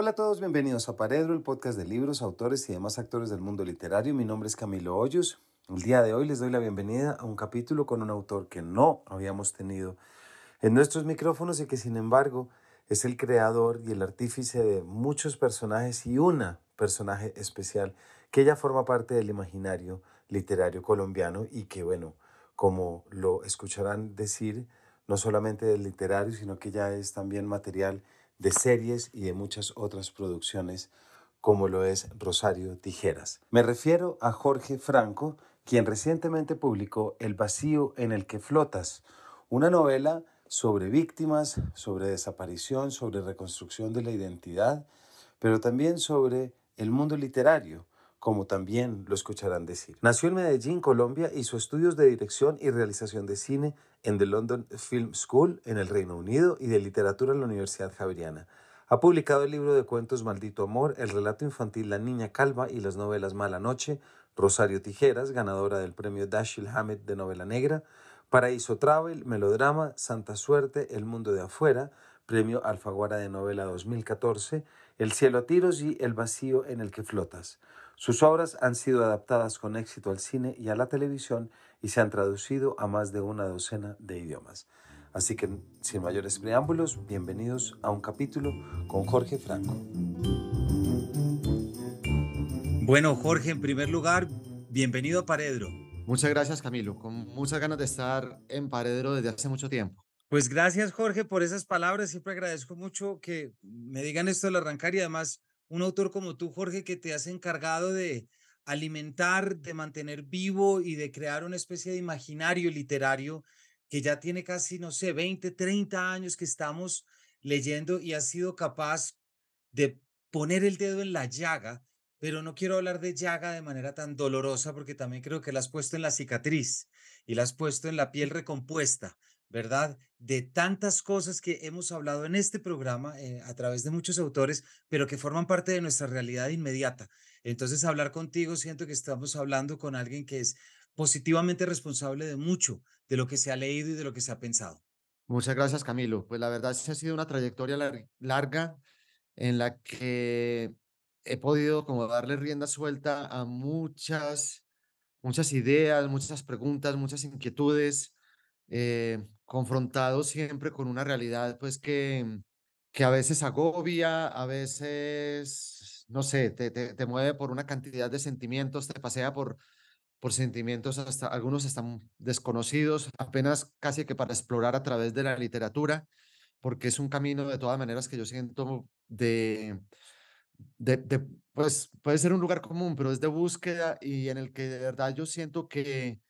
Hola a todos, bienvenidos a Paredro, el podcast de libros, autores y demás actores del mundo literario. Mi nombre es Camilo Hoyos. El día de hoy les doy la bienvenida a un capítulo con un autor que no habíamos tenido en nuestros micrófonos y que sin embargo es el creador y el artífice de muchos personajes y una personaje especial que ya forma parte del imaginario literario colombiano y que bueno, como lo escucharán decir, no solamente del literario, sino que ya es también material de series y de muchas otras producciones como lo es Rosario Tijeras. Me refiero a Jorge Franco, quien recientemente publicó El vacío en el que flotas, una novela sobre víctimas, sobre desaparición, sobre reconstrucción de la identidad, pero también sobre el mundo literario, como también lo escucharán decir. Nació en Medellín, Colombia, hizo estudios de dirección y realización de cine en The London Film School en el Reino Unido y de literatura en la Universidad Javeriana. Ha publicado el libro de cuentos Maldito Amor, el relato infantil La Niña Calva y las novelas Mala Noche, Rosario Tijeras, ganadora del premio Dashiell Hammett de novela negra, Paraíso Travel, Melodrama, Santa Suerte, El Mundo de Afuera, premio Alfaguara de novela 2014, El cielo a tiros y El vacío en el que flotas. Sus obras han sido adaptadas con éxito al cine y a la televisión y se han traducido a más de una docena de idiomas. Así que, sin mayores preámbulos, bienvenidos a un capítulo con Jorge Franco. Bueno, Jorge, en primer lugar, bienvenido a Paredro. Muchas gracias, Camilo. Con muchas ganas de estar en Paredro desde hace mucho tiempo. Pues gracias, Jorge, por esas palabras. Siempre agradezco mucho que me digan esto al arrancar y además un autor como tú, Jorge, que te has encargado de alimentar, de mantener vivo y de crear una especie de imaginario literario que ya tiene casi, no sé, 20, 30 años que estamos leyendo y has sido capaz de poner el dedo en la llaga, pero no quiero hablar de llaga de manera tan dolorosa porque también creo que la has puesto en la cicatriz y la has puesto en la piel recompuesta, ¿verdad? De tantas cosas que hemos hablado en este programa eh, a través de muchos autores, pero que forman parte de nuestra realidad inmediata. Entonces, hablar contigo, siento que estamos hablando con alguien que es positivamente responsable de mucho de lo que se ha leído y de lo que se ha pensado. Muchas gracias, Camilo. Pues la verdad, sí ha sido una trayectoria larga en la que he podido como darle rienda suelta a muchas, muchas ideas, muchas preguntas, muchas inquietudes, eh, confrontado siempre con una realidad pues que, que a veces agobia, a veces, no sé, te, te, mueve por una cantidad de sentimientos, te pasea por, por sentimientos hasta algunos están desconocidos, apenas casi que para explorar a través de la literatura, porque es un camino de todas maneras que yo siento de, de, de, pues puede ser un lugar común, pero es de búsqueda y en el que de verdad yo siento que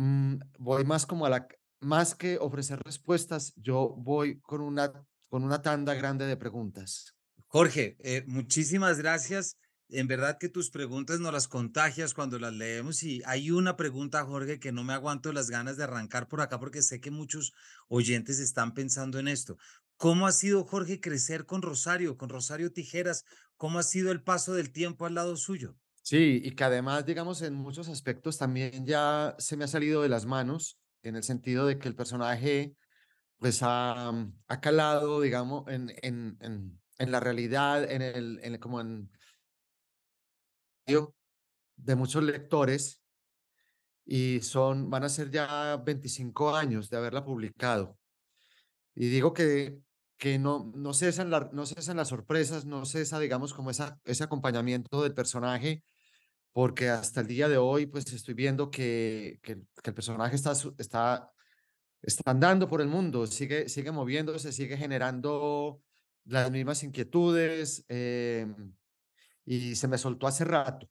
Mm, voy más como a la, más que ofrecer respuestas, yo voy con una, con una tanda grande de preguntas. Jorge, eh, muchísimas gracias. En verdad que tus preguntas nos las contagias cuando las leemos y hay una pregunta, Jorge, que no me aguanto las ganas de arrancar por acá porque sé que muchos oyentes están pensando en esto. ¿Cómo ha sido, Jorge, crecer con Rosario, con Rosario Tijeras? ¿Cómo ha sido el paso del tiempo al lado suyo? Sí, y que además, digamos, en muchos aspectos también ya se me ha salido de las manos, en el sentido de que el personaje, pues, ha, mm, ha calado, digamos, en, en, en, en, la realidad, en el, en como en de muchos lectores, y son, van a ser ya 25 años de haberla publicado. Y digo que, que no, no, cesan la, no cesan las sorpresas, no cesa, digamos, como esa, ese acompañamiento del personaje porque hasta el día de hoy, pues estoy viendo que, que, el personaje está, está, está andando por el mundo, sigue, sigue moviéndose, sigue generando las mismas inquietudes em, y se me soltó hace rato.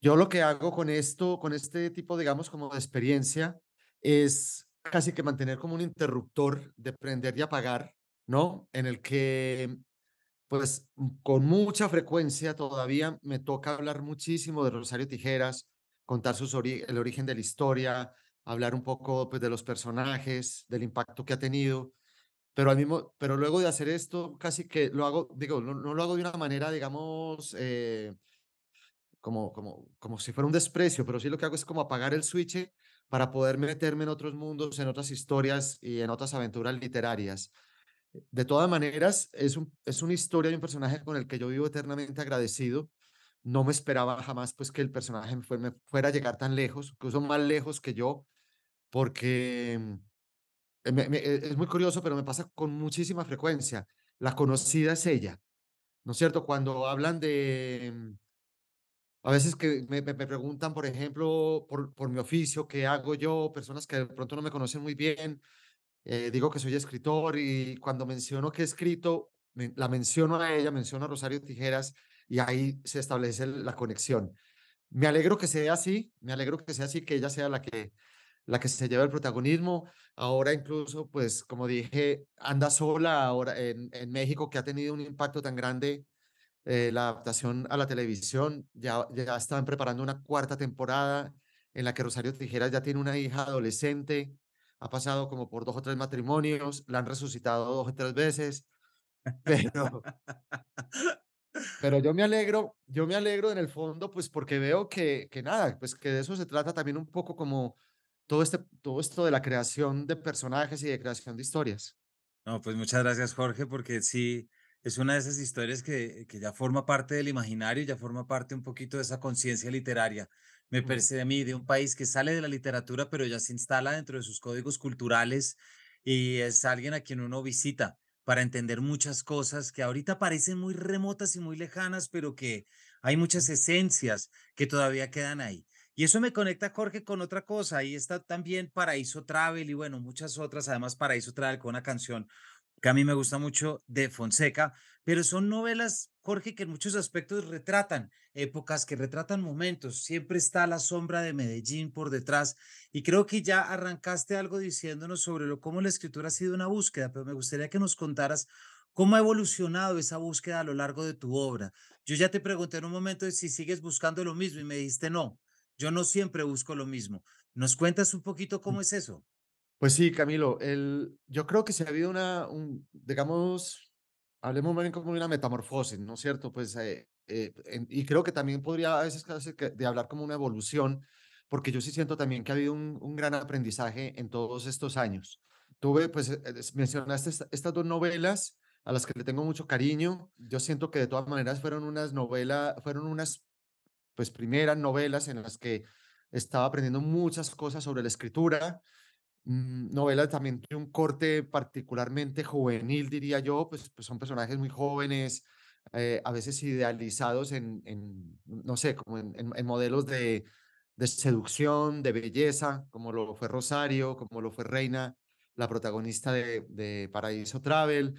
yo lo que hago con esto, con este tipo, digamos, como de experiencia, es casi que mantener como un interruptor de prender y apagar, ¿no? En el que pues mm, con mucha frecuencia todavía me toca hablar muchísimo de Rosario Tijeras, contar sus el origen de la historia, hablar un poco pues, de los personajes, del impacto que ha tenido, pero, al mismo, pero luego de hacer esto, casi que lo hago, digo, no, lo hago de una manera, digamos, eh, como, como, como si fuera un desprecio, pero sí lo que hago es como apagar el switch para poder meterme en otros mundos, en otras historias y en otras aventuras literarias. De todas maneras, es, un, es una historia de un personaje con el que yo vivo eternamente agradecido. No me esperaba jamás pues que el personaje me, fuera a llegar tan lejos, incluso más lejos que yo, porque mm, e, es muy curioso, pero me pasa con muchísima frecuencia. La conocida es ella, ¿no es cierto? Cuando hablan de, mm, a veces que me, me, preguntan, por ejemplo, por, por mi oficio, qué hago yo, personas que de pronto no me conocen muy bien, eh, digo que soy escritor y cuando menciono que he escrito, la menciono a ella, menciono a Rosario Tijeras y ahí se establece la conexión. Me alegro que sea así, me alegro que sea así, que ella sea la que, la que se lleva el protagonismo. Ahora incluso, pues como dije, anda sola ahora en, en México, que ha tenido un impacto tan grande eh, la adaptación a la televisión. Ya, ya están preparando una cuarta temporada en la que Rosario Tijeras ya tiene una hija adolescente, ha pasado como por dos o tres matrimonios, la han resucitado dos o tres veces, pero, pero yo me alegro, yo me alegro en el fondo, pues porque veo que, que nada, pues que de eso se trata también un poco como todo, este, todo esto de la creación de personajes y de creación de historias. No, pues muchas gracias Jorge, porque sí, es una de esas historias que, que ya forma parte del imaginario, ya forma parte un poquito de esa conciencia literaria. Me parece a mí de un país que sale de la literatura, pero ya se instala dentro de sus códigos culturales y es alguien a quien uno visita para entender muchas cosas que ahorita parecen muy remotas y muy lejanas, pero que hay muchas esencias que todavía quedan ahí. Y eso me conecta, Jorge, con otra cosa. Ahí está también Paraíso Travel y bueno, muchas otras. Además, Paraíso Travel con una canción que a mí me gusta mucho de Fonseca, pero son novelas, Jorge, que en muchos aspectos retratan épocas, que retratan momentos. Siempre está la sombra de Medellín por detrás. Y creo que ya arrancaste algo diciéndonos sobre lo, cómo la escritura ha sido una búsqueda, pero me gustaría que nos contaras cómo ha evolucionado esa búsqueda a lo largo de tu obra. Yo ya te pregunté en un momento si sigues buscando lo mismo y me dijiste no. Yo no siempre busco lo mismo. ¿Nos cuentas un poquito cómo es eso? Pues sí, Camilo, el, yo creo que se ha habido una, un, digamos, hablemos más bien como una metamorfosis, ¿no es cierto? Pues, eh, eh, y creo que también podría a veces de hablar como una evolución, porque yo sí siento también que ha habido un, un gran aprendizaje en todos estos años. Tuve, pues, eh, mencionaste estas dos novelas a las que le tengo mucho cariño. Yo siento que de todas maneras fueron unas novelas, fueron unas, pues, primeras novelas en las que estaba aprendiendo muchas cosas sobre la escritura, Mm, novela también de un corte particularmente juvenil, diría yo, pues, pues son personajes muy jóvenes, eh, a veces idealizados en, no sé, como en, modelos de, seducción, de belleza, como lo fue Rosario, como lo fue Reina, la protagonista de, de Paraíso Travel,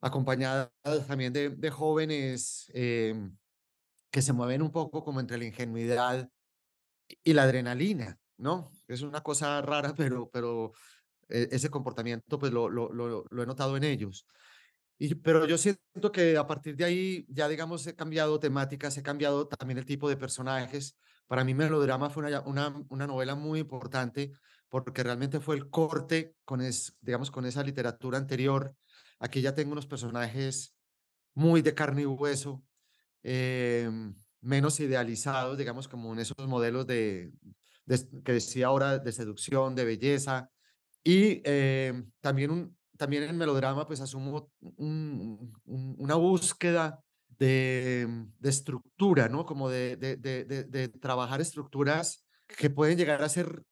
acompañada también de, de jóvenes eh, que se mueven un poco como entre la ingenuidad y la adrenalina, Es una cosa rara, pero, pero e, ese comportamiento pues lo, lo, he notado en ellos. Y, pero yo siento que a partir de ahí ya digamos he cambiado temáticas, he cambiado también el tipo de personajes. Para mí Melodrama fue una, una, una novela muy importante porque realmente fue el corte con, es, digamos, con esa literatura anterior. Aquí ya tengo unos personajes muy de carne y hueso, eh, menos idealizados, digamos, como en esos modelos de, que decía ahora de seducción, de belleza. Y eh, también, un, también en melodrama, pues asumo una búsqueda de, de, estructura, ¿no? Como de, de, de, de, trabajar estructuras que pueden llegar a ser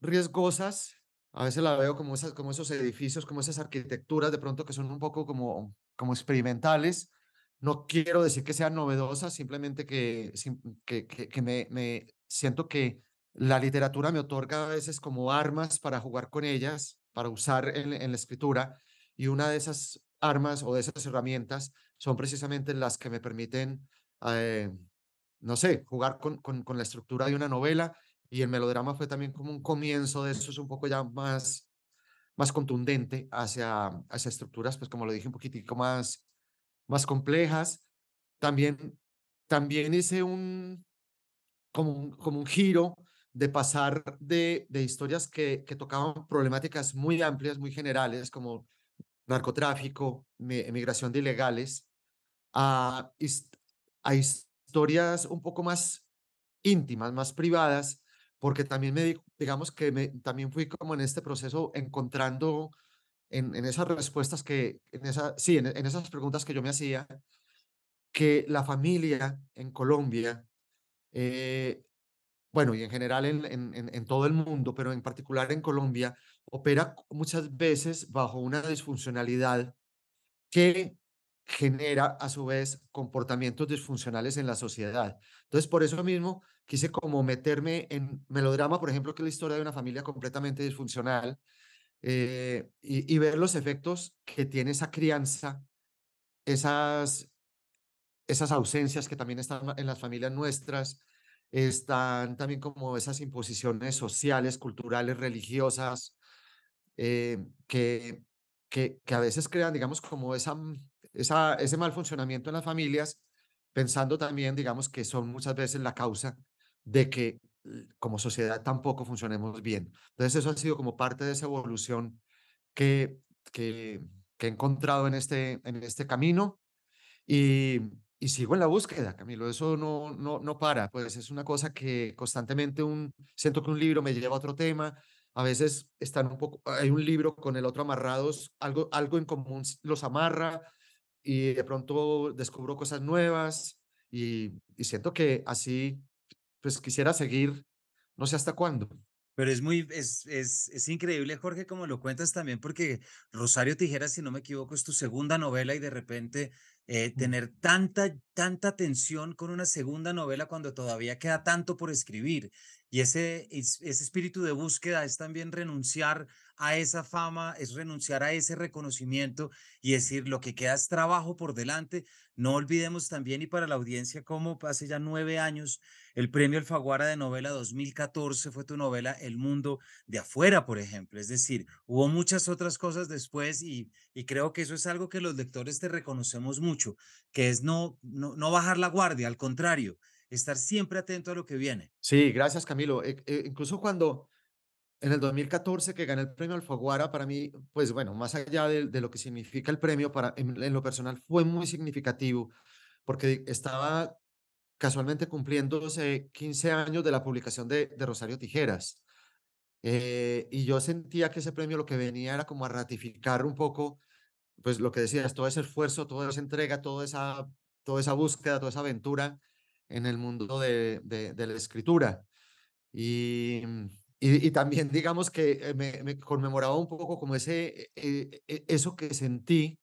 riesgosas. A veces la veo como, esas, como esos edificios, como esas arquitecturas de pronto que son un poco como, como experimentales. No quiero decir que sean novedosas, simplemente que, que, que, me siento que la literatura me otorga a veces como armas para jugar con ellas, para usar en, la escritura, y una de esas armas o de esas herramientas son precisamente las que me permiten, eh, no sé, jugar con, con, la estructura de una novela, y el melodrama fue también como un comienzo de eso, es un poco ya más, más contundente hacia, hacia estructuras, pues como lo dije, un poquitico más, más complejas. También, también hice un, como como un giro de pasar de, de historias que, que, tocaban problemáticas muy amplias, muy generales, como narcotráfico, emigración de ilegales, a, a historias un poco más íntimas, más privadas, porque también me digamos que también fui como en este proceso encontrando en, en esas respuestas que, en esa, sí, en, en esas preguntas que yo me hacía, que la familia en Colombia, eh, bueno, y en general en, todo el mundo, pero en particular en Colombia, opera muchas veces bajo una disfuncionalidad que genera a su vez comportamientos disfuncionales en la sociedad. Entonces, por eso mismo quise como meterme en melodrama, por ejemplo, que es la historia de una familia completamente disfuncional, eh, y, y ver los efectos que tiene esa crianza, esas, esas ausencias que también están en las familias nuestras, están también como esas imposiciones sociales, culturales, religiosas, eh, que, que, que a veces crean, digamos, como mm, esa, ese mal funcionamiento en las familias, pensando también, digamos, que son muchas veces la causa de que como sociedad tampoco funcionemos bien. Entonces, eso ha sido como parte de esa evolución que, que, que he encontrado en este, en este camino y, y sigo en la búsqueda, Camilo. Eso no, no, no para. Pues es una cosa que constantemente un, siento que un libro me lleva a otro tema. A veces están un poco, hay un libro con el otro amarrados, algo, algo en común los amarra y de pronto descubro cosas nuevas y, y siento que así, pues quisiera seguir, no sé hasta cuándo. Pero es muy, es, es, es increíble, Jorge, como lo cuentas también, porque Rosario Tijeras, si no me equivoco, es tu segunda novela y de repente eh, Mm. tener tanta, tanta tensión con una segunda novela cuando todavía queda tanto por escribir. Y ese, es- ese espíritu de búsqueda es también renunciar a esa fama, es renunciar a ese reconocimiento y decir lo que queda es trabajo por delante. No olvidemos también, y para la audiencia, como hace ya nueve años el premio Alfaguara de novela 2014 fue tu novela El mundo de afuera, por ejemplo. Es decir, hubo muchas otras cosas después y, y creo que eso es algo que los lectores te reconocemos mucho, que es no, no, no bajar la guardia, al contrario, estar siempre atento a lo que viene. Sí, gracias, Camilo. E- e- incluso cuando En el 2014 que gané el premio Alfaguara, para mí, pues bueno, más allá de, lo que significa el premio, para, en lo personal fue muy significativo, porque estaba casualmente cumpliéndose 15 años de la publicación de, Rosario Tijeras. eh, y yo sentía que ese premio lo que venía era como a ratificar un poco, pues lo que decías, todo ese esfuerzo, toda esa entrega, toda esa, toda esa búsqueda, toda esa aventura en el mundo de, de la escritura. Y, y, también digamos que eh, me, me conmemoraba un poco como ese, eh, eso que sentí,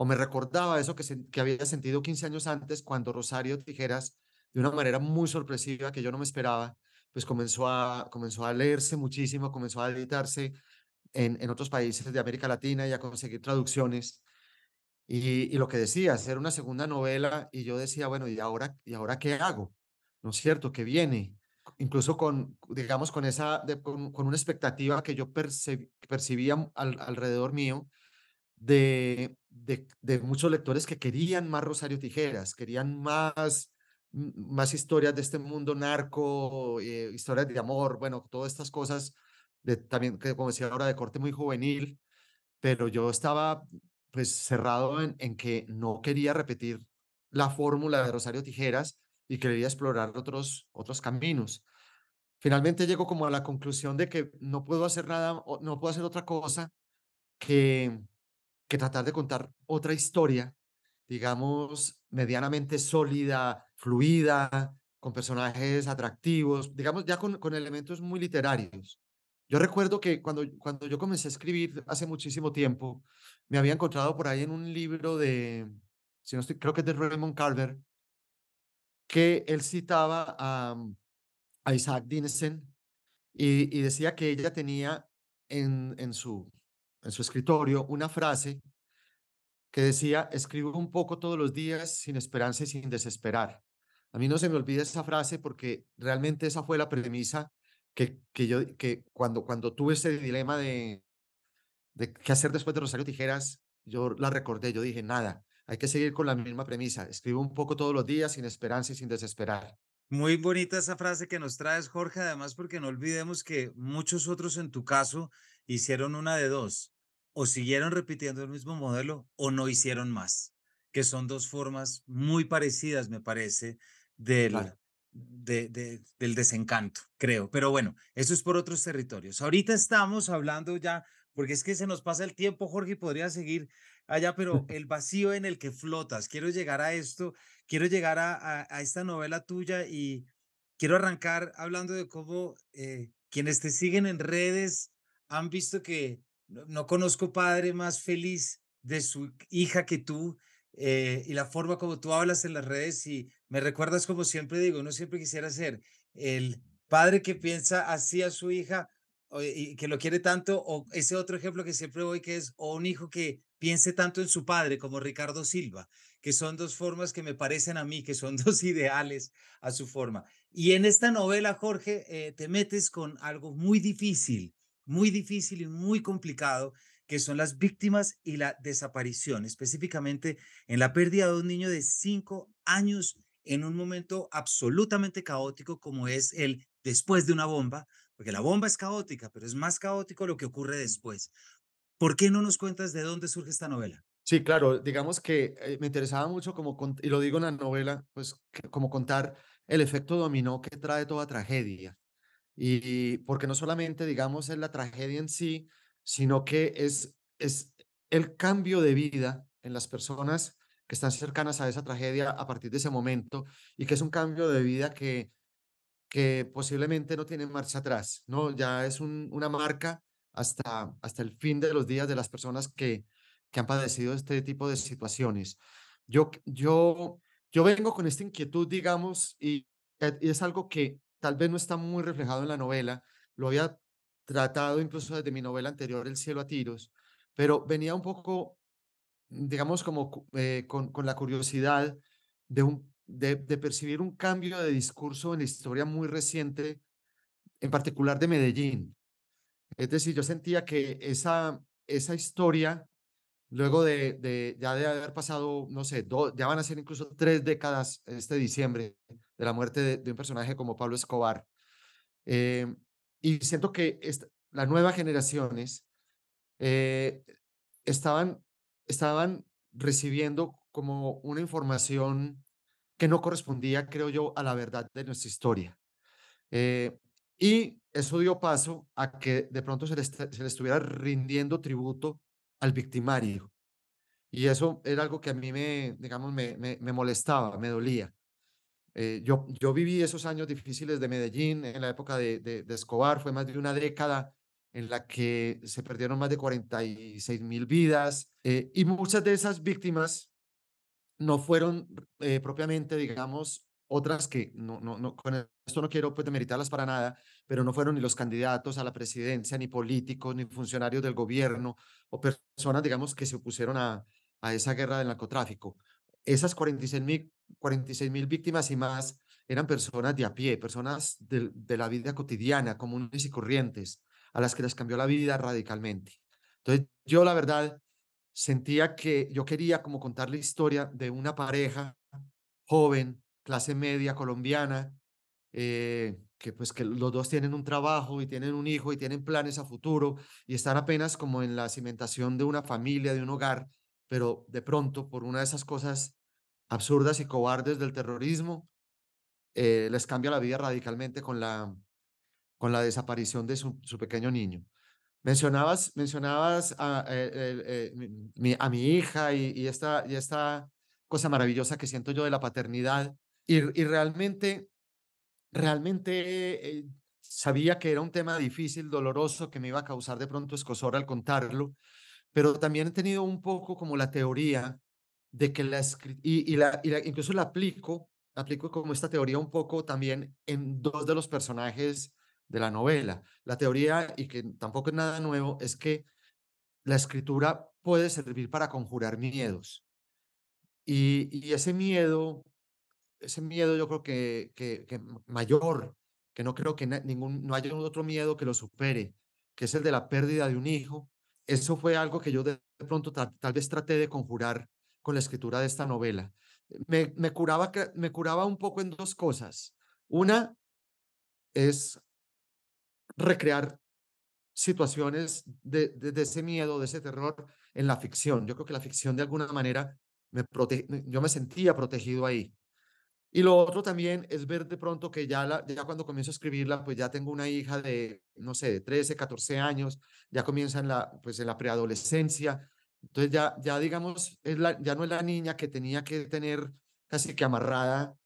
o me recordaba eso que, sen- que había sentido 15 años antes cuando Rosario Tijeras, de una manera muy sorpresiva que yo no me esperaba, pues comenzó a, comenzó a leerse muchísimo, comenzó a editarse en, en otros países de América Latina y a conseguir traducciones. Y, lo que decía, hacer una segunda novela, y yo decía, bueno, ¿y ahora, ¿y ahora qué hago? ¿No es cierto? ¿Qué viene? Incluso con, digamos, con esa, de- con, con una expectativa que yo perce- percibía al- alrededor mío de, de, de muchos lectores que querían más Rosario Tijeras, querían más, más historias de este mundo narco, eh, historias de amor, bueno, todas estas cosas de, también, que como decía ahora, de corte muy juvenil pero yo estaba pues cerrado en, en que no quería repetir la fórmula de Rosario Tijeras y quería explorar otros, otros caminos. Finalmente llego como a la conclusión de que no puedo hacer nada, no puedo hacer otra cosa que, que tratar de contar otra historia, digamos, medianamente sólida, fluida, con personajes atractivos, digamos, ya con, elementos muy literarios. Yo recuerdo que cuando, cuando yo comencé a escribir hace muchísimo tiempo, me había encontrado por ahí en un libro de, creo que es de Raymond Carver, que él citaba a, a Isaac Dinesen y, y decía que ella tenía en, en, su, en su escritorio una frase que decía, escribo un poco todos los días sin esperanza y sin desesperar. A mí no se me olvida esa frase porque realmente esa fue la premisa que, que yo, que cuando, cuando tuve ese dilema de, de qué hacer después de Rosario Tijeras, yo la recordé, yo dije, nada, hay que seguir con la misma premisa, escribo un poco todos los días sin esperanza y sin desesperar. Muy bonita esa frase que nos traes, Jorge, además porque no olvidemos que muchos otros en tu caso hicieron una de dos, o siguieron repitiendo el mismo modelo o no hicieron más, que son dos formas muy parecidas, me parece, del, Claro. de- de- del desencanto, creo. Pero bueno, eso es por otros territorios. Ahorita estamos hablando ya porque es que se nos pasa el tiempo, Jorge, y podría seguir allá, pero el vacío en el que flotas, quiero llegar a esto, quiero llegar a, a, esta novela tuya y quiero arrancar hablando de cómo eh, quienes te siguen en redes han visto que no, conozco padre más feliz de su hija que tú eh, y la forma como tú hablas en las redes y me recuerdas como siempre digo, uno siempre quisiera ser el padre que piensa así a su hija y que lo quiere tanto, o ese otro ejemplo que siempre voy que es, o un hijo que piense tanto en su padre como Ricardo Silva, que son dos formas que me parecen a mí, que son dos ideales a su forma. Y en esta novela, Jorge, eh, te metes con algo muy difícil, muy difícil y muy complicado, que son las víctimas y la desaparición, específicamente en la pérdida de un niño de cinco años en un momento absolutamente caótico como es el después de una bomba, porque la bomba es caótica, pero es más caótico lo que ocurre después. ¿Por qué no nos cuentas de dónde surge esta novela? Sí, claro, digamos que eh, me interesaba mucho como, y lo digo en la novela, pues como contar el efecto dominó que trae toda tragedia. Y porque no solamente, digamos, es la tragedia en sí, sino que es, es el cambio de vida en las personas que están cercanas a esa tragedia a partir de ese momento y que es un cambio de vida que, que posiblemente no tiene marcha atrás, ¿no? Ya es una marca hasta, hasta el fin de los días de las personas que, que han padecido este tipo de situaciones. Yo, yo, yo vengo con esta inquietud, digamos, y, y es algo que tal vez no está muy reflejado en la novela, lo había tratado incluso desde mi novela anterior, El cielo a tiros, pero venía un poco, digamos, como eh, con, con, la curiosidad de, un, de, de, percibir un cambio de discurso en la historia muy reciente, en particular de Medellín. Es decir, yo sentía que esa, esa historia, luego de, de ya de haber pasado, no sé, ya van a ser incluso tres décadas este diciembre de la muerte de, de un personaje como Pablo Escobar, eh, y siento que las nuevas generaciones eh, estaban, estaban recibiendo como una información que no correspondía, creo yo, a la verdad de nuestra historia. Eh, y eso dio paso a que de pronto se le, se le estuviera rindiendo tributo al victimario. Y eso era algo que a mí me, digamos, me, me, molestaba, me dolía. Eh, yo, yo viví esos años difíciles de Medellín en la época de, de, Escobar, fue más de una década en la que se perdieron más de 46 mil vidas eh, y muchas de esas víctimas no fueron eh, propiamente, digamos, otras que no, no, no, con esto no quiero pues demeritarlas para nada, pero no fueron ni los candidatos a la presidencia, ni políticos, ni funcionarios del gobierno o personas, digamos, que se opusieron a, a esa guerra del narcotráfico. Esas 46 mil 46 mil víctimas y más eran personas de a pie, personas de, de, la vida cotidiana, comunes y corrientes, a las que les cambió la vida radicalmente. Entonces, yo la verdad sentía que yo quería como contar la historia de una pareja joven, clase media colombiana, eh, que pues que los dos tienen un trabajo y tienen un hijo y tienen planes a futuro y están apenas como en la cimentación de una familia, de un hogar, pero de pronto por una de esas cosas absurdas y cobardes del terrorismo, eh, les cambia la vida radicalmente con la, con la desaparición de su, pequeño niño. Mencionabas, mencionabas a, mi, a mi, hija y, esta, y esta cosa maravillosa que siento yo de la paternidad y, realmente, realmente eh, sabía que era un tema difícil, doloroso, que me iba a causar de pronto escosor al contarlo, pero también he tenido un poco como la teoría de que la, y, y, la, y la, incluso la aplico, aplico como esta teoría un poco también en dos de los personajes de la novela. La teoría, y que tampoco es nada nuevo, es que la escritura puede servir para conjurar miedos. Y ese miedo, ese miedo yo creo que, que, mayor, que no creo que ningún, no haya otro miedo que lo supere, que es el de la pérdida de un hijo. Eso fue algo que yo de pronto tal, tal vez traté de conjurar con la escritura de esta novela. Me, me, curaba, me curaba un poco en dos cosas. Una es recrear situaciones de, de, ese miedo, de ese terror en la ficción. Yo creo que la ficción de alguna manera me prote yo me sentía protegido ahí. Y lo otro también es ver de pronto que ya, la, ya cuando comienzo a escribirla, pues ya tengo una hija de, no sé, de 13, 14 años, ya comienza en la, pues en la preadolescencia. Entonces ya, ya digamos, es la, ya no es la niña que tenía que tener casi que amarrada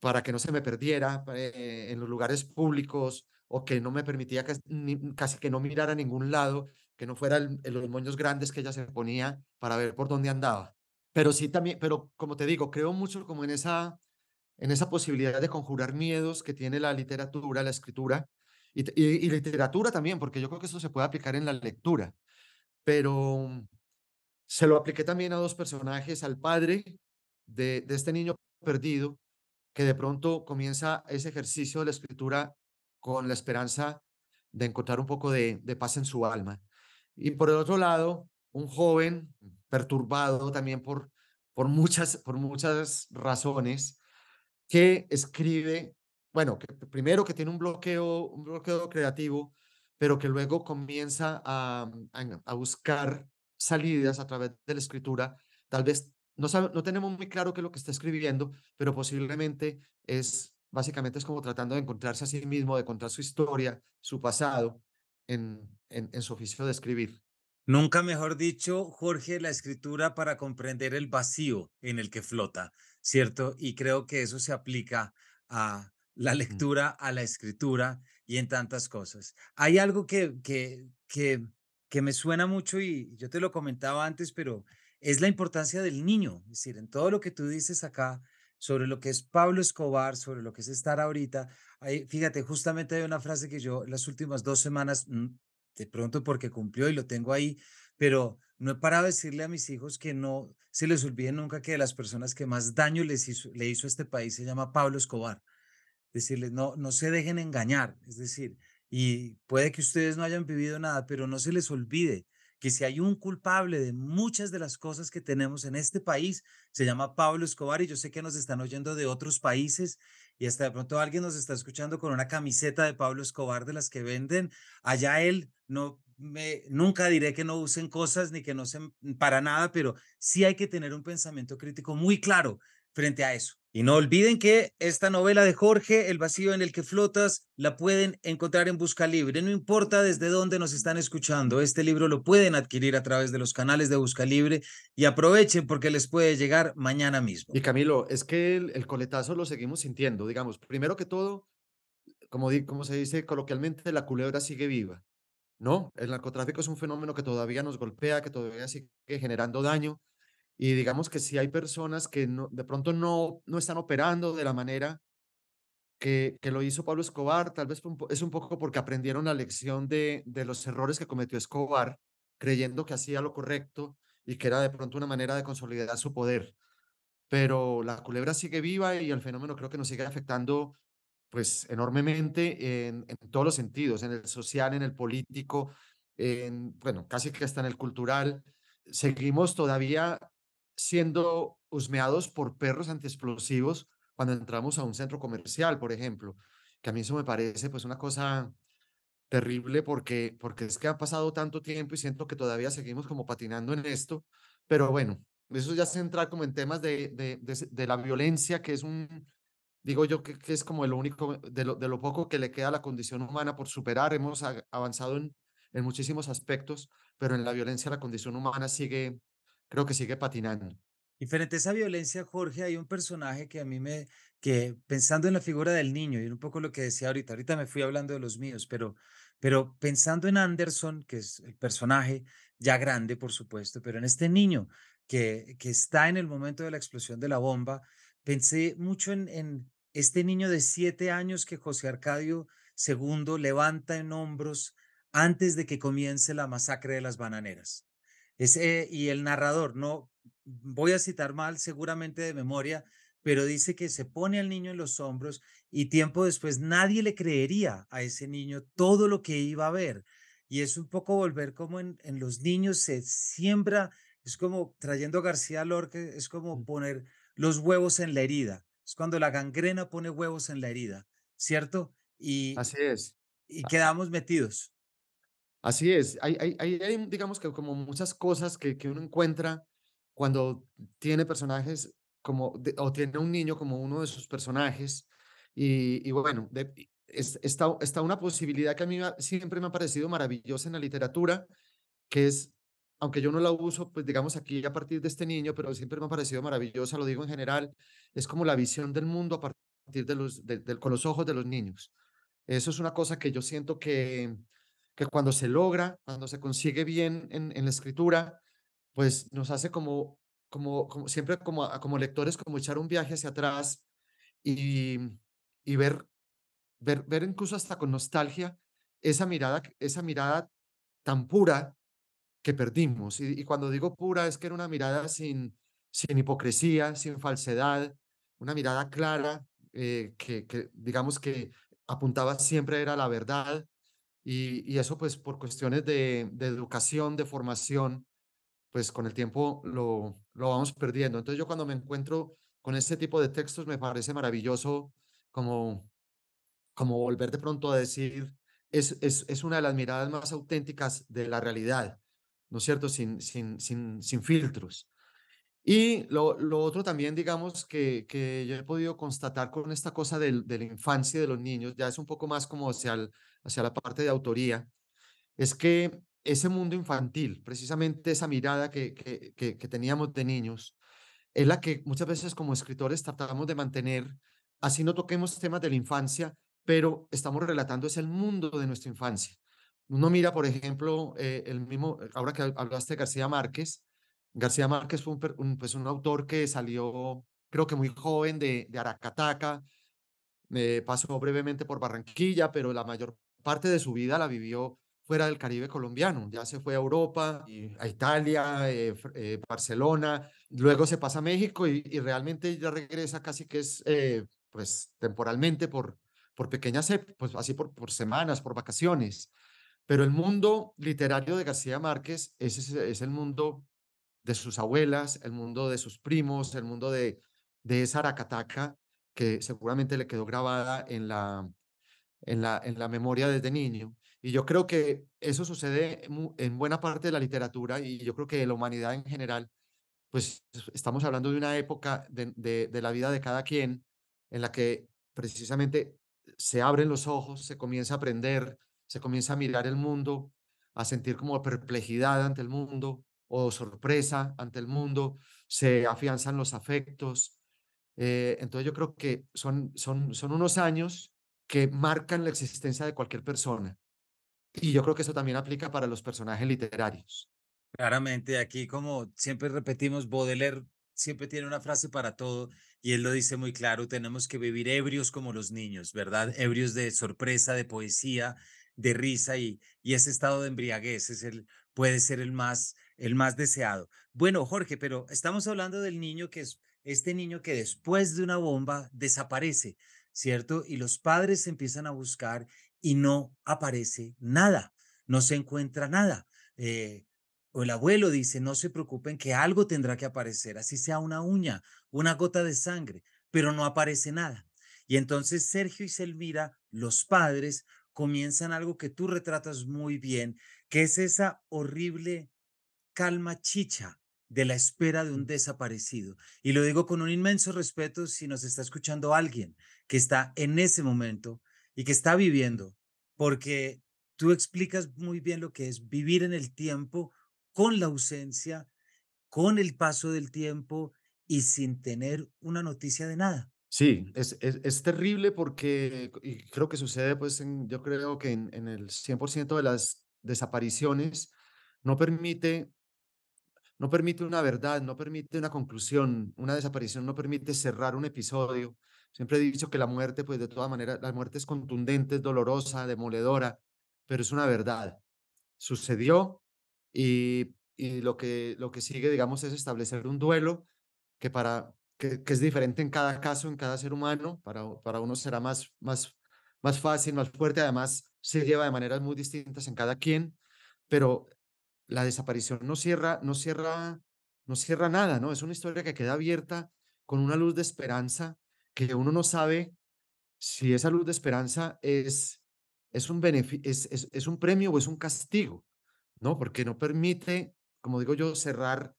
para que no se me perdiera eh, en los lugares públicos o que no me permitía casi, que no mirara a ningún lado, que no fuera en los moños grandes que ella se ponía para ver por dónde andaba. Pero sí también, pero como te digo, creo mucho como en esa en esa posibilidad de conjurar miedos que tiene la literatura, la escritura y, literatura también, porque yo creo que eso se puede aplicar en la lectura. Pero se lo apliqué también a dos personajes, al padre de, de este niño perdido, que de pronto comienza ese ejercicio de la escritura con la esperanza de encontrar un poco de, de paz en su alma. Y por el otro lado, un joven perturbado también por, por, muchas, por muchas razones, que escribe, bueno, que primero que tiene un bloqueo, un bloqueo creativo, pero que luego comienza a, a, buscar salidas a través de la escritura. Tal vez no, sabe, no tenemos muy claro qué es lo que está escribiendo, pero posiblemente es, básicamente es como tratando de encontrarse a sí mismo, de contar su historia, su pasado en, en su oficio de escribir. Nunca mejor dicho, Jorge, la escritura para comprender el vacío en el que flota, ¿cierto? Y creo que eso se aplica a la lectura, a la escritura y en tantas cosas. Hay algo que, que, que, que me suena mucho y yo te lo comentaba antes, pero es la importancia del niño. Es decir, en todo lo que tú dices acá sobre lo que es Pablo Escobar, sobre lo que es estar ahorita, hay, fíjate, justamente hay una frase que yo las últimas dos semanas mm, de pronto porque cumplió y lo tengo ahí, pero no he parado de decirle a mis hijos que no se les olvide nunca que de las personas que más daño les hizo, le hizo a este país se llama Pablo Escobar. Decirles, no, no se dejen engañar, es decir, y puede que ustedes no hayan vivido nada, pero no se les olvide que si hay un culpable de muchas de las cosas que tenemos en este país, se llama Pablo Escobar y yo sé que nos están oyendo de otros países y hasta de pronto alguien nos está escuchando con una camiseta de Pablo Escobar de las que venden, allá él no nunca diré que no usen cosas ni que no sean para nada, pero sí hay que tener un pensamiento crítico muy claro frente a eso. Y no olviden que esta novela de Jorge, El vacío en el que flotas, la pueden encontrar en Busca Libre. No importa desde dónde nos están escuchando, este libro lo pueden adquirir a través de los canales de Busca Libre y aprovechen porque les puede llegar mañana mismo. Y Camilo, es que el, coletazo lo seguimos sintiendo, digamos, primero que todo, como, como se dice coloquialmente, la culebra sigue viva. ¿No? El narcotráfico es un fenómeno que todavía nos golpea, que todavía sigue generando daño y digamos que si hay personas que de pronto no, no están operando de la manera que, que lo hizo Pablo Escobar, tal vez es un poco porque aprendieron la lección de, de los errores que cometió Escobar, creyendo que hacía lo correcto y que era de pronto una manera de consolidar su poder. Pero la culebra sigue viva y el fenómeno creo que nos sigue afectando pues enormemente en, en todos los sentidos, en el social, en el político, en, bueno, casi que hasta en el cultural. Seguimos todavía siendo husmeados por perros antiexplosivos cuando entramos a un centro comercial, por ejemplo, que a mí eso me parece pues una cosa terrible porque, porque es que ha pasado tanto tiempo y siento que todavía seguimos como patinando en esto, pero bueno, eso ya se entra como en temas de, de, de, la violencia, que es un, digo yo que, que es como lo único, de lo, de lo poco que le queda a la condición humana por superar, hemos avanzado en, en muchísimos aspectos, pero en la violencia la condición humana sigue, creo que sigue patinando. Y frente a esa violencia, Jorge, hay un personaje que a mí me, que pensando en la figura del niño, y un poco lo que decía ahorita, ahorita me fui hablando de los míos, pero, pero pensando en Anderson, que es el personaje ya grande, por supuesto, pero en este niño que, que está en el momento de la explosión de la bomba, pensé mucho en, en este niño de siete años que José Arcadio II levanta en hombros antes de que comience la masacre de las bananeras. Ese, y el narrador, no voy a citar mal seguramente de memoria, pero dice que se pone al niño en los hombros y tiempo después nadie le creería a ese niño todo lo que iba a ver. Y es un poco volver como en, en los niños se siembra, es como trayendo a García Lorca, es como poner los huevos en la herida. Es cuando la gangrena pone huevos en la herida, ¿cierto? Y, Así es. Y quedamos metidos. Así es, hay, hay, hay, digamos que como muchas cosas que, que uno encuentra cuando tiene personajes como, o tiene un niño como uno de sus personajes. Y, y bueno, está, está una posibilidad que a mí siempre me ha parecido maravillosa en la literatura, que es, aunque yo no la uso, pues digamos aquí a partir de este niño, pero siempre me ha parecido maravillosa, lo digo en general, es como la visión del mundo a partir de los, con los ojos de los niños. Eso es una cosa que yo siento que, que cuando se logra, cuando se consigue bien en, en la escritura, pues nos hace como, como, como siempre como, como lectores, como echar un viaje hacia atrás y, y ver, ver, ver incluso hasta con nostalgia esa mirada, esa mirada tan pura que perdimos. Y, cuando digo pura es que era una mirada sin, sin hipocresía, sin falsedad, una mirada clara, eh, que, digamos que apuntaba siempre era la verdad. Y, eso pues por cuestiones de, de, educación, de formación, pues con el tiempo lo, lo vamos perdiendo. Entonces yo cuando me encuentro con este tipo de textos me parece maravilloso como, como volver de pronto a decir, es, es, es una de las miradas más auténticas de la realidad, ¿no es cierto? Sin, sin, sin, sin filtros. Y lo, lo, otro también, digamos, que, que yo he podido constatar con esta cosa de, de la infancia y de los niños, ya es un poco más como hacia, hacia la parte de autoría, es que ese mundo infantil, precisamente esa mirada que, que, que teníamos de niños, es la que muchas veces como escritores tratamos de mantener, así no toquemos temas de la infancia, pero estamos relatando es el mundo de nuestra infancia. Uno mira, por ejemplo, eh, el mismo, ahora que hablaste de García Márquez, García Márquez fue un, un, pues un autor que salió, creo que muy joven, de, de Aracataca, eh, pasó brevemente por Barranquilla, pero la mayor parte de su vida la vivió fuera del Caribe colombiano. Ya se fue a Europa, a Italia, eh, eh, Barcelona, luego se pasa a México y, y, realmente ya regresa casi que es, eh, pues, temporalmente por, por pequeñas, pues así por, por semanas, por vacaciones. Pero el mundo literario de García Márquez es, es, el mundo de sus abuelas, el mundo de sus primos, el mundo de, de esa Aracataca que seguramente le quedó grabada en la, en la, en la memoria desde niño. Y yo creo que eso sucede en buena parte de la literatura y yo creo que de la humanidad en general, pues estamos hablando de una época de, de, de la vida de cada quien en la que precisamente se abren los ojos, se comienza a aprender, se comienza a mirar el mundo, a sentir como perplejidad ante el mundo o sorpresa ante el mundo, se afianzan los afectos. Eh, entonces yo creo que son, son, son unos años que marcan la existencia de cualquier persona. Y yo creo que eso también aplica para los personajes literarios. Claramente, aquí como siempre repetimos, Baudelaire siempre tiene una frase para todo y él lo dice muy claro, tenemos que vivir ebrios como los niños, ¿verdad? Ebrios de sorpresa, de poesía, de risa y, y ese estado de embriaguez es el, puede ser el más, el más deseado. Bueno, Jorge, pero estamos hablando del niño que es este niño que después de una bomba desaparece, ¿cierto? Y los padres empiezan a buscar y no aparece nada, no se encuentra nada. Eh, o el abuelo dice, no se preocupen que algo tendrá que aparecer, así sea una uña, una gota de sangre, pero no aparece nada. Y entonces Sergio y Selmira, los padres, comienzan algo que tú retratas muy bien, que es esa horrible calma chicha de la espera de un desaparecido. Y lo digo con un inmenso respeto si nos está escuchando alguien que está en ese momento y que está viviendo, porque tú explicas muy bien lo que es vivir en el tiempo con la ausencia, con el paso del tiempo y sin tener una noticia de nada. Sí, es, es, es terrible porque, creo que sucede, pues, yo creo que en, en el 100% de las desapariciones no permite, no permite una verdad, no permite una conclusión, una desaparición no permite cerrar un episodio, Siempre he dicho que la muerte, pues de todas maneras, la muerte es contundente, es dolorosa, demoledora, pero es una verdad. Sucedió y, y lo, que, lo que sigue, digamos, es establecer un duelo que, para, que, es diferente en cada caso, en cada ser humano. Para, para uno será más, más, más fácil, más fuerte, además se lleva de maneras muy distintas en cada quien, pero la desaparición no cierra, no cierra, no cierra nada, ¿no? Es una historia que queda abierta con una luz de esperanza que uno no sabe si esa luz de esperanza es, es, un, es, es, es un premio o es un castigo, ¿no? Porque no permite, como digo yo, cerrar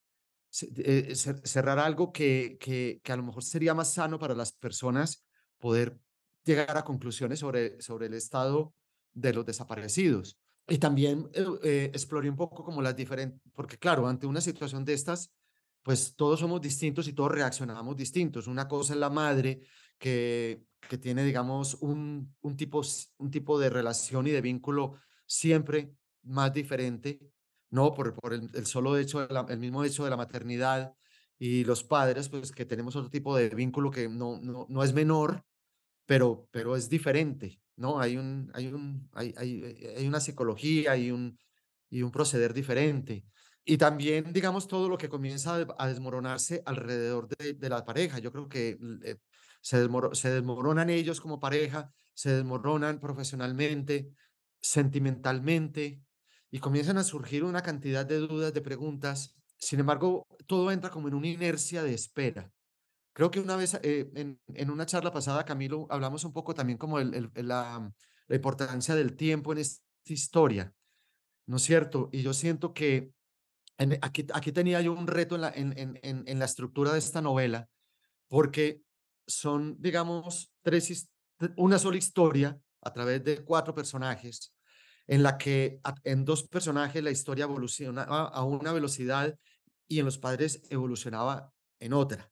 cerrar algo que, que, que, a lo mejor sería más sano para las personas poder llegar a conclusiones sobre, sobre el estado de los desaparecidos. Y también eh, eh, exploré un poco como las diferentes, porque claro, ante una situación de estas, pues todos somos distintos y todos reaccionamos distintos. Una cosa es la madre que, que tiene, digamos, un, un, tipo, un tipo de relación y de vínculo siempre más diferente, ¿no? Por, el, solo hecho, el mismo hecho de la maternidad y los padres, pues que tenemos otro tipo de vínculo que no, no, no es menor, pero, pero es diferente, ¿no? Hay, un, hay, un, hay, hay, hay una psicología y un, y un proceder diferente. Y también, digamos, todo lo que comienza a desmoronarse alrededor de, la pareja. Yo creo que eh, se, se desmoronan ellos como pareja, se desmoronan profesionalmente, sentimentalmente, y comienzan a surgir una cantidad de dudas, de preguntas. Sin embargo, todo entra como en una inercia de espera. Creo que una vez eh, en, una charla pasada, Camilo, hablamos un poco también como la, importancia del tiempo en esta historia, ¿no es cierto? Y yo siento que aquí, aquí tenía yo un reto en la, en, en, en la estructura de esta novela, porque son, digamos, tres, una sola historia a través de cuatro personajes, en la que en dos personajes la historia evolucionaba a una velocidad y en los padres evolucionaba en otra.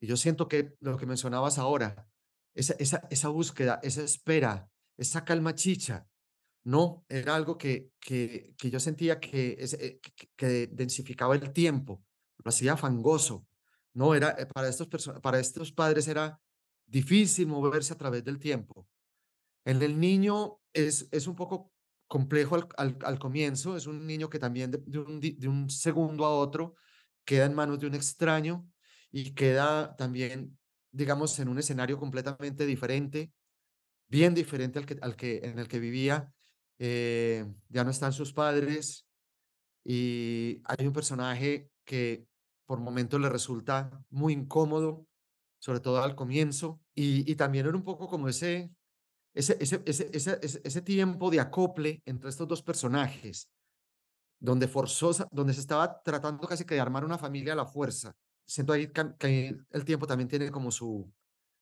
Y yo siento que lo que mencionabas ahora, esa, esa, esa búsqueda, esa espera, esa calma chicha, no, era algo que, que, que yo sentía que, eh, que, que, densificaba el tiempo, lo hacía fangoso, no, era, eh, para estos, para estos padres era difícil moverse a través del tiempo. En el niño es, es un poco complejo al, al, comienzo, es un niño que también de, de, un, de un segundo a otro queda en manos de un extraño y queda también, digamos, en un escenario completamente diferente, bien diferente al que, al que en el que vivía. Eh, ya no están sus padres y hay un personaje que por momentos le resulta muy incómodo, sobre todo al comienzo, y, y también era un poco como ese, ese, ese, ese, ese, ese tiempo de acople entre estos dos personajes, donde forzosa, donde se estaba tratando casi que de armar una familia a la fuerza siento ahí que el tiempo también tiene como su,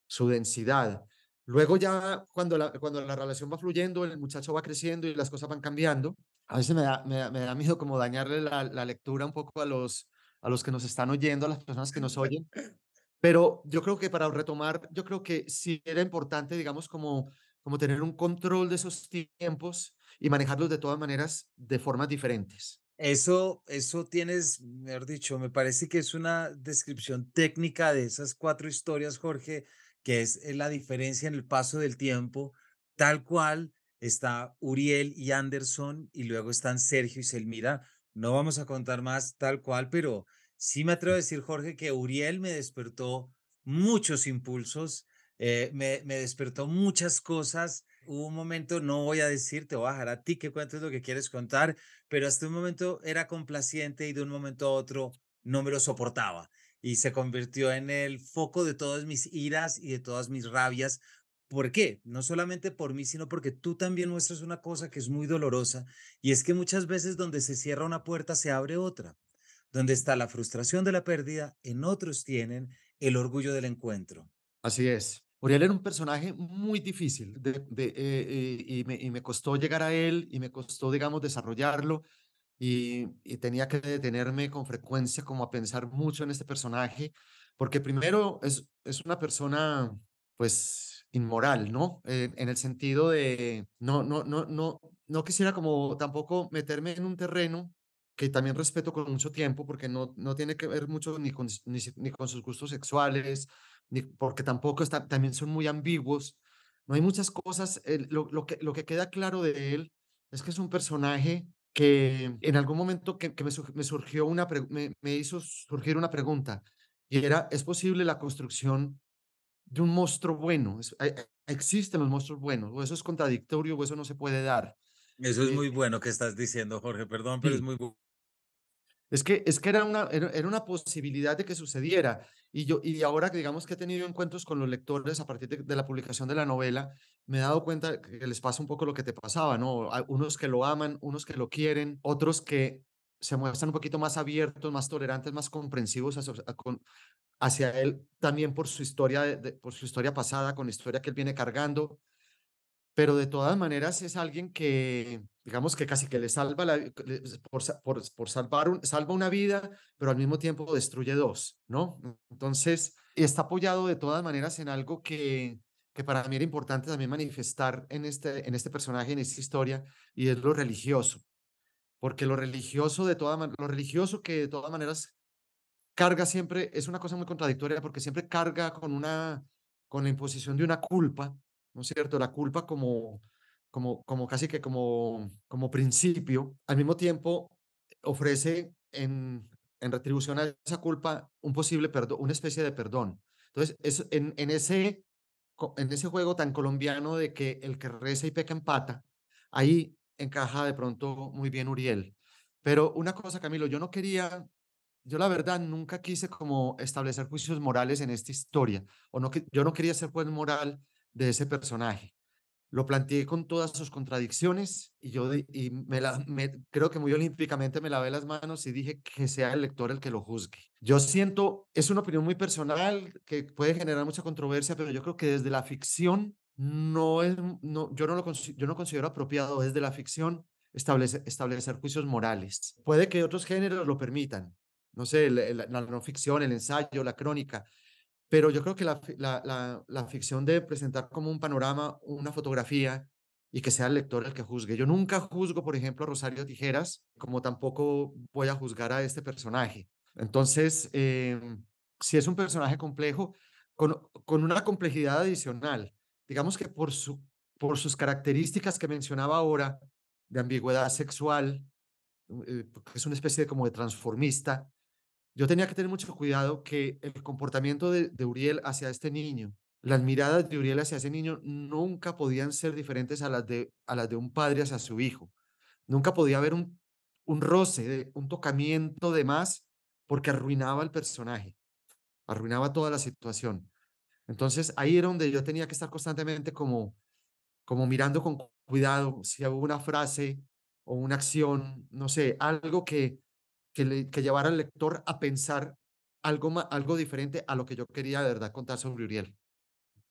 su densidad. Luego ya cuando la, cuando la relación va fluyendo, el muchacho va creciendo y las cosas van cambiando, a veces me da, me da, me da miedo como dañarle la, la, lectura un poco a los, a los que nos están oyendo, a las personas que nos oyen. Pero yo creo que para retomar, yo creo que sí era importante, digamos, como, como tener un control de esos tiempos y manejarlos de todas maneras de formas diferentes. Eso, eso tienes, mejor dicho, me parece que es una descripción técnica de esas cuatro historias, Jorge, que es la diferencia en el paso del tiempo, tal cual está Uriel y Anderson y luego están Sergio y Selmira. No vamos a contar más tal cual, pero sí me atrevo a decir, Jorge, que Uriel me despertó muchos impulsos, eh, me, me despertó muchas cosas hubo un momento, no voy a decir, te voy a dejar a ti que cuentes lo que quieres contar, pero hasta un momento era complaciente y de un momento a otro no me lo soportaba y se convirtió en el foco de todas mis iras y de todas mis rabias. ¿Por qué? No solamente por mí, sino porque tú también muestras una cosa que es muy dolorosa y es que muchas veces donde se cierra una puerta se abre otra. Donde está la frustración de la pérdida, en otros tienen el orgullo del encuentro. Así es. Uriel era un personaje muy difícil de, de, eh, eh, y, me, y, me, costó llegar a él y me costó, digamos, desarrollarlo y, y, tenía que detenerme con frecuencia como a pensar mucho en este personaje, porque primero es, es una persona, pues, inmoral, ¿no? Eh, en el sentido de, no, no, no, no, no quisiera como tampoco meterme en un terreno que también respeto con mucho tiempo, porque no, no tiene que ver mucho ni con, ni, ni con sus gustos sexuales, porque tampoco está, también son muy ambiguos. No hay muchas cosas. lo, lo, que, lo que queda claro de él es que es un personaje que en algún momento que, que me, me, surgió una, me, me hizo surgir una pregunta y era, ¿es posible la construcción de un monstruo bueno? Es, ¿Existen los monstruos buenos? ¿O eso es contradictorio o eso no se puede dar? Eso es eh, muy bueno que estás diciendo, Jorge, perdón, pero sí. es muy. Es que, es que era, una, era una posibilidad de que sucediera. Y, yo, y ahora que digamos que he tenido encuentros con los lectores a partir de, de, la publicación de la novela, me he dado cuenta que les pasa un poco lo que te pasaba, ¿no? Hay unos que lo aman, unos que lo quieren, otros que se muestran un poquito más abiertos, más tolerantes, más comprensivos hacia, él, también por su historia, por su historia pasada, con la historia que él viene cargando. Pero de todas maneras es alguien que, digamos que casi que le salva por, por, por salvar un, salva una vida, pero al mismo tiempo destruye dos, ¿no? Entonces, está apoyado de todas maneras en algo que, que para mí era importante también manifestar en este, en este personaje, en esta historia, y es lo religioso porque lo religioso de toda lo religioso que de todas maneras carga siempre es una cosa muy contradictoria porque siempre carga con una con la imposición de una culpa, ¿no es cierto? La culpa como como como casi que como como principio, al mismo tiempo ofrece en en retribución a esa culpa un posible perdón, una especie de perdón. Entonces, es en ese en ese juego tan colombiano de que el que reza y peca empata, ahí encaja de pronto muy bien Uriel. Pero una cosa, Camilo, yo no quería, yo la verdad nunca quise como establecer juicios morales en esta historia, o no, yo no quería ser juez moral de ese personaje. Lo planteé con todas sus contradicciones y yo y me la, creo que muy olímpicamente me lavé las manos y dije que sea el lector el que lo juzgue. Yo siento, es una opinión muy personal que puede generar mucha controversia, pero yo creo que desde la ficción no es, no, yo, no lo, yo no considero apropiado desde la ficción establecer, establecer juicios morales. Puede que otros géneros lo permitan, no sé, la, no ficción, el ensayo, la crónica, pero yo creo que la, la, la, ficción debe presentar como un panorama, una fotografía y que sea el lector el que juzgue. Yo nunca juzgo, por ejemplo, a Rosario Tijeras, como tampoco voy a juzgar a este personaje. Entonces, eh, si es un personaje complejo, con, con una complejidad adicional, digamos que por, su, por sus características que mencionaba ahora, de ambigüedad sexual, eh, es una especie de como de transformista, yo tenía que tener mucho cuidado que el comportamiento de, Uriel hacia este niño, las miradas de Uriel hacia ese niño nunca podían ser diferentes a las de, a las de un padre hacia su hijo. Nunca podía haber un, un roce, un tocamiento de más porque arruinaba el personaje, arruinaba toda la situación. Entonces ahí era donde yo tenía que estar constantemente como, como mirando con cuidado si había una frase o una acción, no sé, algo que, que, le, que llevara al lector a pensar algo, algo diferente a lo que yo quería de verdad contar sobre Uriel.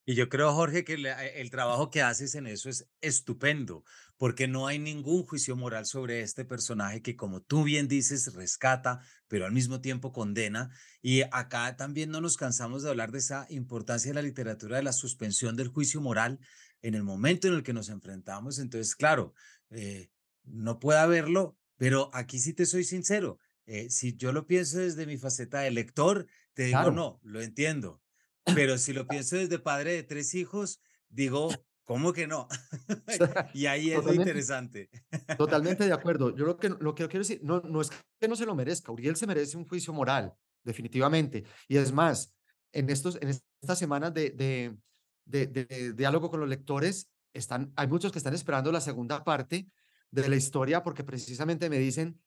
Y yo creo, Jorge, que eh, el, trabajo que haces en eso es estupendo, porque no hay ningún juicio moral sobre este personaje que, como tú bien dices, rescata, pero al mismo tiempo condena. Y acá también no nos cansamos de hablar de esa importancia de la literatura, de la suspensión del juicio moral en el momento en el que nos enfrentamos. Entonces, claro, eh, no puede haberlo, pero aquí sí te soy sincero. Eh, si yo lo pienso desde mi faceta de lector, te digo, no, lo entiendo pero si lo pienso desde padre de tres hijos, digo, ¿cómo que no? y ahí es lo interesante. totalmente de acuerdo. Yo lo que, lo que quiero decir, no, no es que no se lo merezca. Uriel se merece un juicio moral, definitivamente. Y es más, en, estos, en estas semanas de, de, de, de diálogo con los lectores, están, hay muchos que están esperando la segunda parte de la historia porque precisamente me dicen,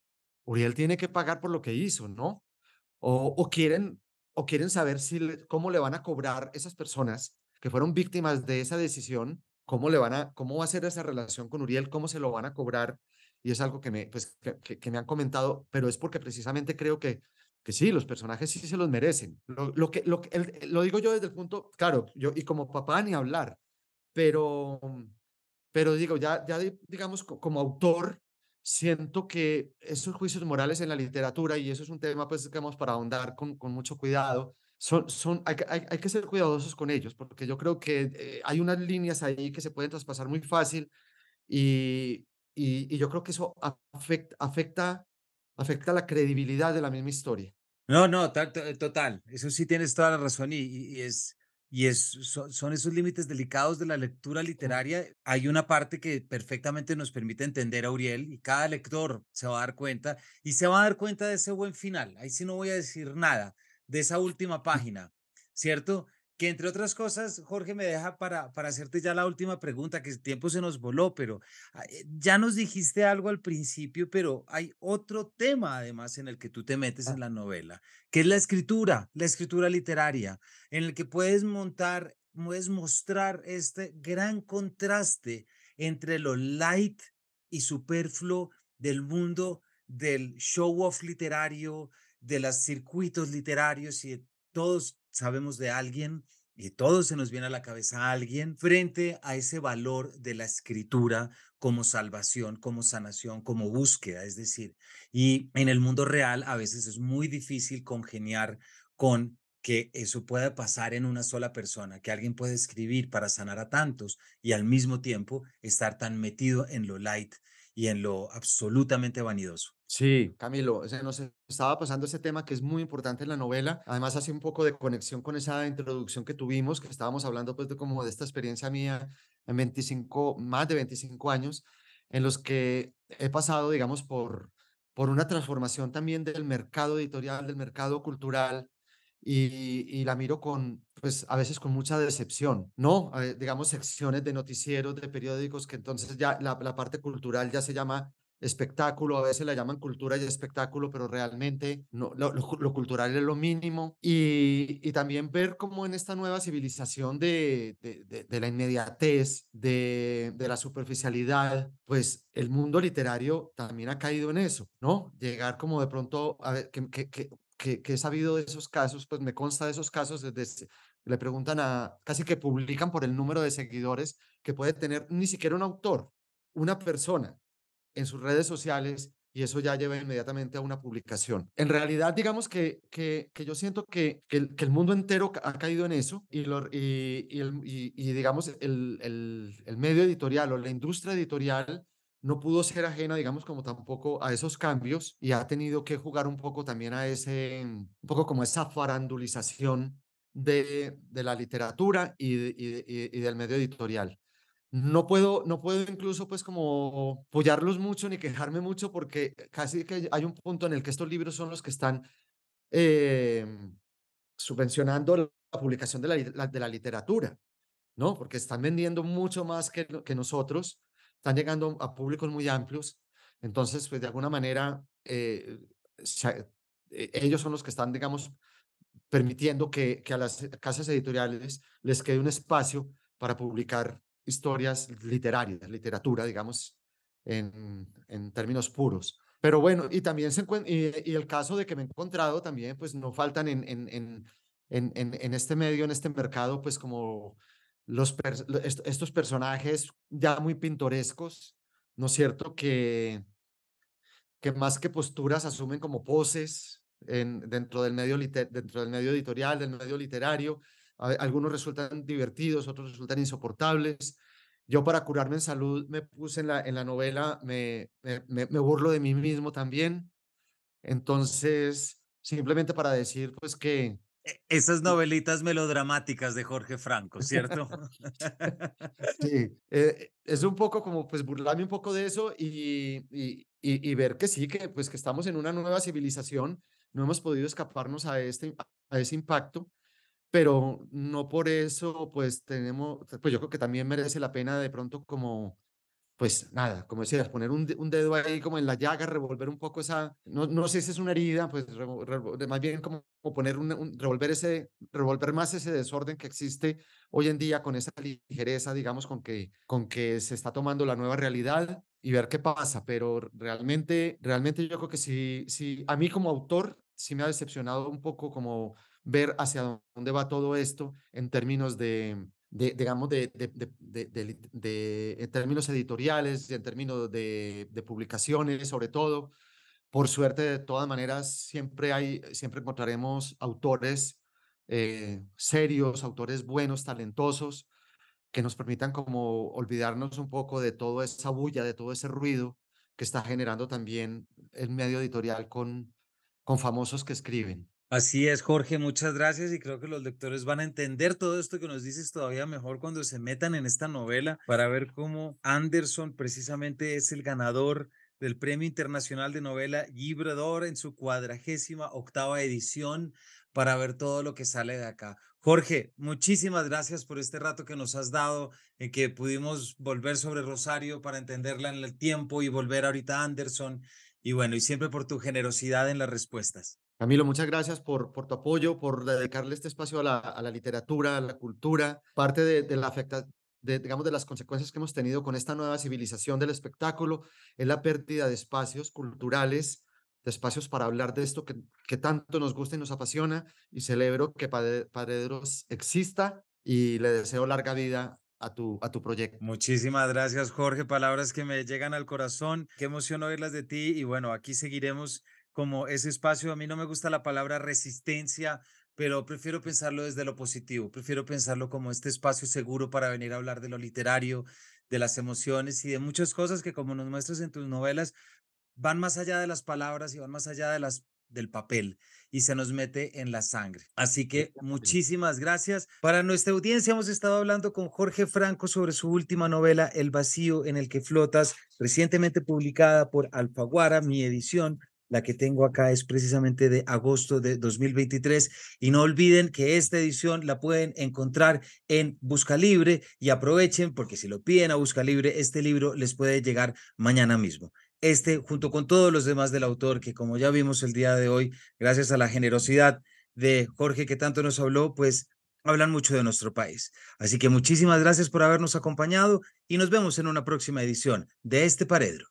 Uriel tiene que pagar por lo que hizo, ¿no? O, o quieren o quieren saber cómo le van a cobrar esas personas que fueron víctimas de esa decisión, cómo le van a, cómo va a ser esa relación con Uriel, cómo se lo van a cobrar. Y es algo que me, pues, que, me han comentado, pero es porque precisamente creo que, que sí, los personajes sí se los merecen. Lo, lo que, lo, lo digo yo desde el punto, claro, yo y como papá ni hablar, pero, pero digo, ya, ya digamos, como autor, siento que esos juicios morales en la literatura, y eso es un tema pues, que vamos para ahondar con, con mucho cuidado, son, son, hay, hay, hay, que ser cuidadosos con ellos, porque yo creo que eh, hay unas líneas ahí que se pueden traspasar muy fácil y, y, y yo creo que eso afecta, afecta, afecta la credibilidad de la misma historia. No, no, total, eso sí tienes toda la razón y, y es, y es, son, esos límites delicados de la lectura literaria. Hay una parte que perfectamente nos permite entender a Uriel y cada lector se va a dar cuenta y se va a dar cuenta de ese buen final. Ahí sí no voy a decir nada de esa última página, ¿cierto? Que entre otras cosas, Jorge, me deja para, para hacerte ya la última pregunta, que el tiempo se nos voló, pero ah, eh, ya nos dijiste algo al principio, pero hay otro tema además en el que tú te metes en la novela, que es la escritura, la escritura literaria, en el que puedes montar, puedes mostrar este gran contraste entre lo light y superfluo del mundo del show off literario, de los circuitos literarios y todos sabemos de alguien y todos se nos viene a la cabeza a alguien frente a ese valor de la escritura como salvación, como sanación, como búsqueda, es decir, y en el mundo real a veces es muy difícil congeniar con que eso pueda pasar en una sola persona, que alguien puede escribir para sanar a tantos y al mismo tiempo estar tan metido en lo light y en lo absolutamente vanidoso. Sí, Camilo, se nos estaba pasando ese tema que es muy importante en la novela. Además, hace un poco de conexión con esa introducción que tuvimos, que estábamos hablando pues de como de esta experiencia mía en 25, más de 25 años, en los que he pasado, digamos, por, por una transformación también del mercado editorial, del mercado cultural, y, la miro con, pues a veces con mucha decepción, ¿no? digamos, secciones de noticieros, de periódicos, que entonces ya la, parte cultural ya se llama espectáculo, a veces la llaman cultura y espectáculo, pero realmente no, lo, cultural es lo mínimo. Y, también ver cómo en esta nueva civilización de, de, la inmediatez, de, la superficialidad, pues el mundo literario también ha caído en eso, ¿no? Llegar como de pronto, a ver, que que, he sabido de esos casos, pues me consta de esos casos, desde, le preguntan a, casi que publican por el número de seguidores que puede tener ni siquiera un autor, una persona en sus redes sociales y eso ya lleva inmediatamente a una publicación. En realidad, digamos que, que, que yo siento que, que el, que, mundo entero ha caído en eso y, lo, y, y digamos, el, el, el medio editorial o la industria editorial no pudo ser ajena, digamos, como tampoco a esos cambios y ha tenido que jugar un poco también a ese, un poco como esa farandulización de, de la literatura y, del medio editorial. No puedo, no puedo incluso pues como apoyarlos mucho ni quejarme mucho porque casi que hay un punto en el que estos libros son los que están eh, subvencionando la publicación de la, de la literatura, ¿no? Porque están vendiendo mucho más que, que nosotros están llegando a públicos muy amplios. Entonces, pues de alguna manera, eh, e, ellos son los que están, digamos, permitiendo que, que a las casas editoriales les quede un espacio para publicar historias literarias, literatura, digamos, en, en términos puros. Pero bueno, y también se encuentra, y, el caso de que me he encontrado también, pues no faltan en, en, en, en este medio, en este mercado, pues como los estos personajes ya muy pintorescos, ¿no es cierto? Que, que más que posturas asumen como poses en, dentro, del medio dentro del medio editorial, del medio literario. Algunos resultan divertidos, otros resultan insoportables. Yo para curarme en salud me puse en la, en la novela, me, me, me burlo de mí mismo también. Entonces, simplemente para decir pues que, esas novelitas melodramáticas de Jorge Franco, ¿cierto? Sí, eh, es un poco como pues burlarme un poco de eso y, y, y, ver que sí, que pues que estamos en una nueva civilización, no hemos podido escaparnos a, este, a ese impacto, pero no por eso pues tenemos, pues yo creo que también merece la pena de pronto como pues nada, como decías, poner un, un, dedo ahí como en la llaga, revolver un poco esa, no, no sé si es una herida, pues más bien como, poner un, revolver ese, revolver más ese desorden que existe hoy en día con esa ligereza, digamos, con que, con que se está tomando la nueva realidad y ver qué pasa, pero realmente, realmente yo creo que sí, sí, a mí como autor sí me ha decepcionado un poco como ver hacia dónde va todo esto en términos de, de, digamos, de, de, de, en términos editoriales, en términos de, publicaciones, sobre todo. Por suerte, de todas maneras, siempre hay, siempre encontraremos autores eh, serios, autores buenos, talentosos, que nos permitan como olvidarnos un poco de toda esa bulla, de todo ese ruido que está generando también el medio editorial con, con famosos que escriben. Así es, Jorge, muchas gracias y creo que los lectores van a entender todo esto que nos dices todavía mejor cuando se metan en esta novela para ver cómo Anderson precisamente es el ganador del Premio Internacional de Novela Librador en su cuadragésima octava edición para ver todo lo que sale de acá. Jorge, muchísimas gracias por este rato que nos has dado, en que pudimos volver sobre Rosario para entenderla en el tiempo y volver ahorita a Anderson. Y bueno, y siempre por tu generosidad en las respuestas. Camilo, muchas gracias por, por tu apoyo, por dedicarle este espacio a la, a la literatura, a la cultura. Parte de, de, la afecta, digamos, de las consecuencias que hemos tenido con esta nueva civilización del espectáculo es la pérdida de espacios culturales, de espacios para hablar de esto que, que tanto nos gusta y nos apasiona. Y celebro que Paredros exista y le deseo larga vida a tu, a tu proyecto. Muchísimas gracias, Jorge. Palabras que me llegan al corazón. Qué emoción oírlas de ti. Y bueno, aquí seguiremos como ese espacio. A mí no me gusta la palabra resistencia, pero prefiero pensarlo desde lo positivo. Prefiero pensarlo como este espacio seguro para venir a hablar de lo literario, de las emociones y de muchas cosas que, como nos muestras en tus novelas, van más allá de las palabras y van más allá de las del papel y se nos mete en la sangre. Así que muchísimas gracias. Para nuestra audiencia hemos estado hablando con Jorge Franco sobre su última novela, El vacío en el que flotas, recientemente publicada por Alfaguara, mi edición. La que tengo acá es precisamente de agosto de 2023 y no olviden que esta edición la pueden encontrar en Busca Libre y aprovechen porque si lo piden a Busca Libre, este libro les puede llegar mañana mismo este junto con todos los demás del autor, que como ya vimos el día de hoy, gracias a la generosidad de Jorge que tanto nos habló, pues hablan mucho de nuestro país. Así que muchísimas gracias por habernos acompañado y nos vemos en una próxima edición de este Paredro.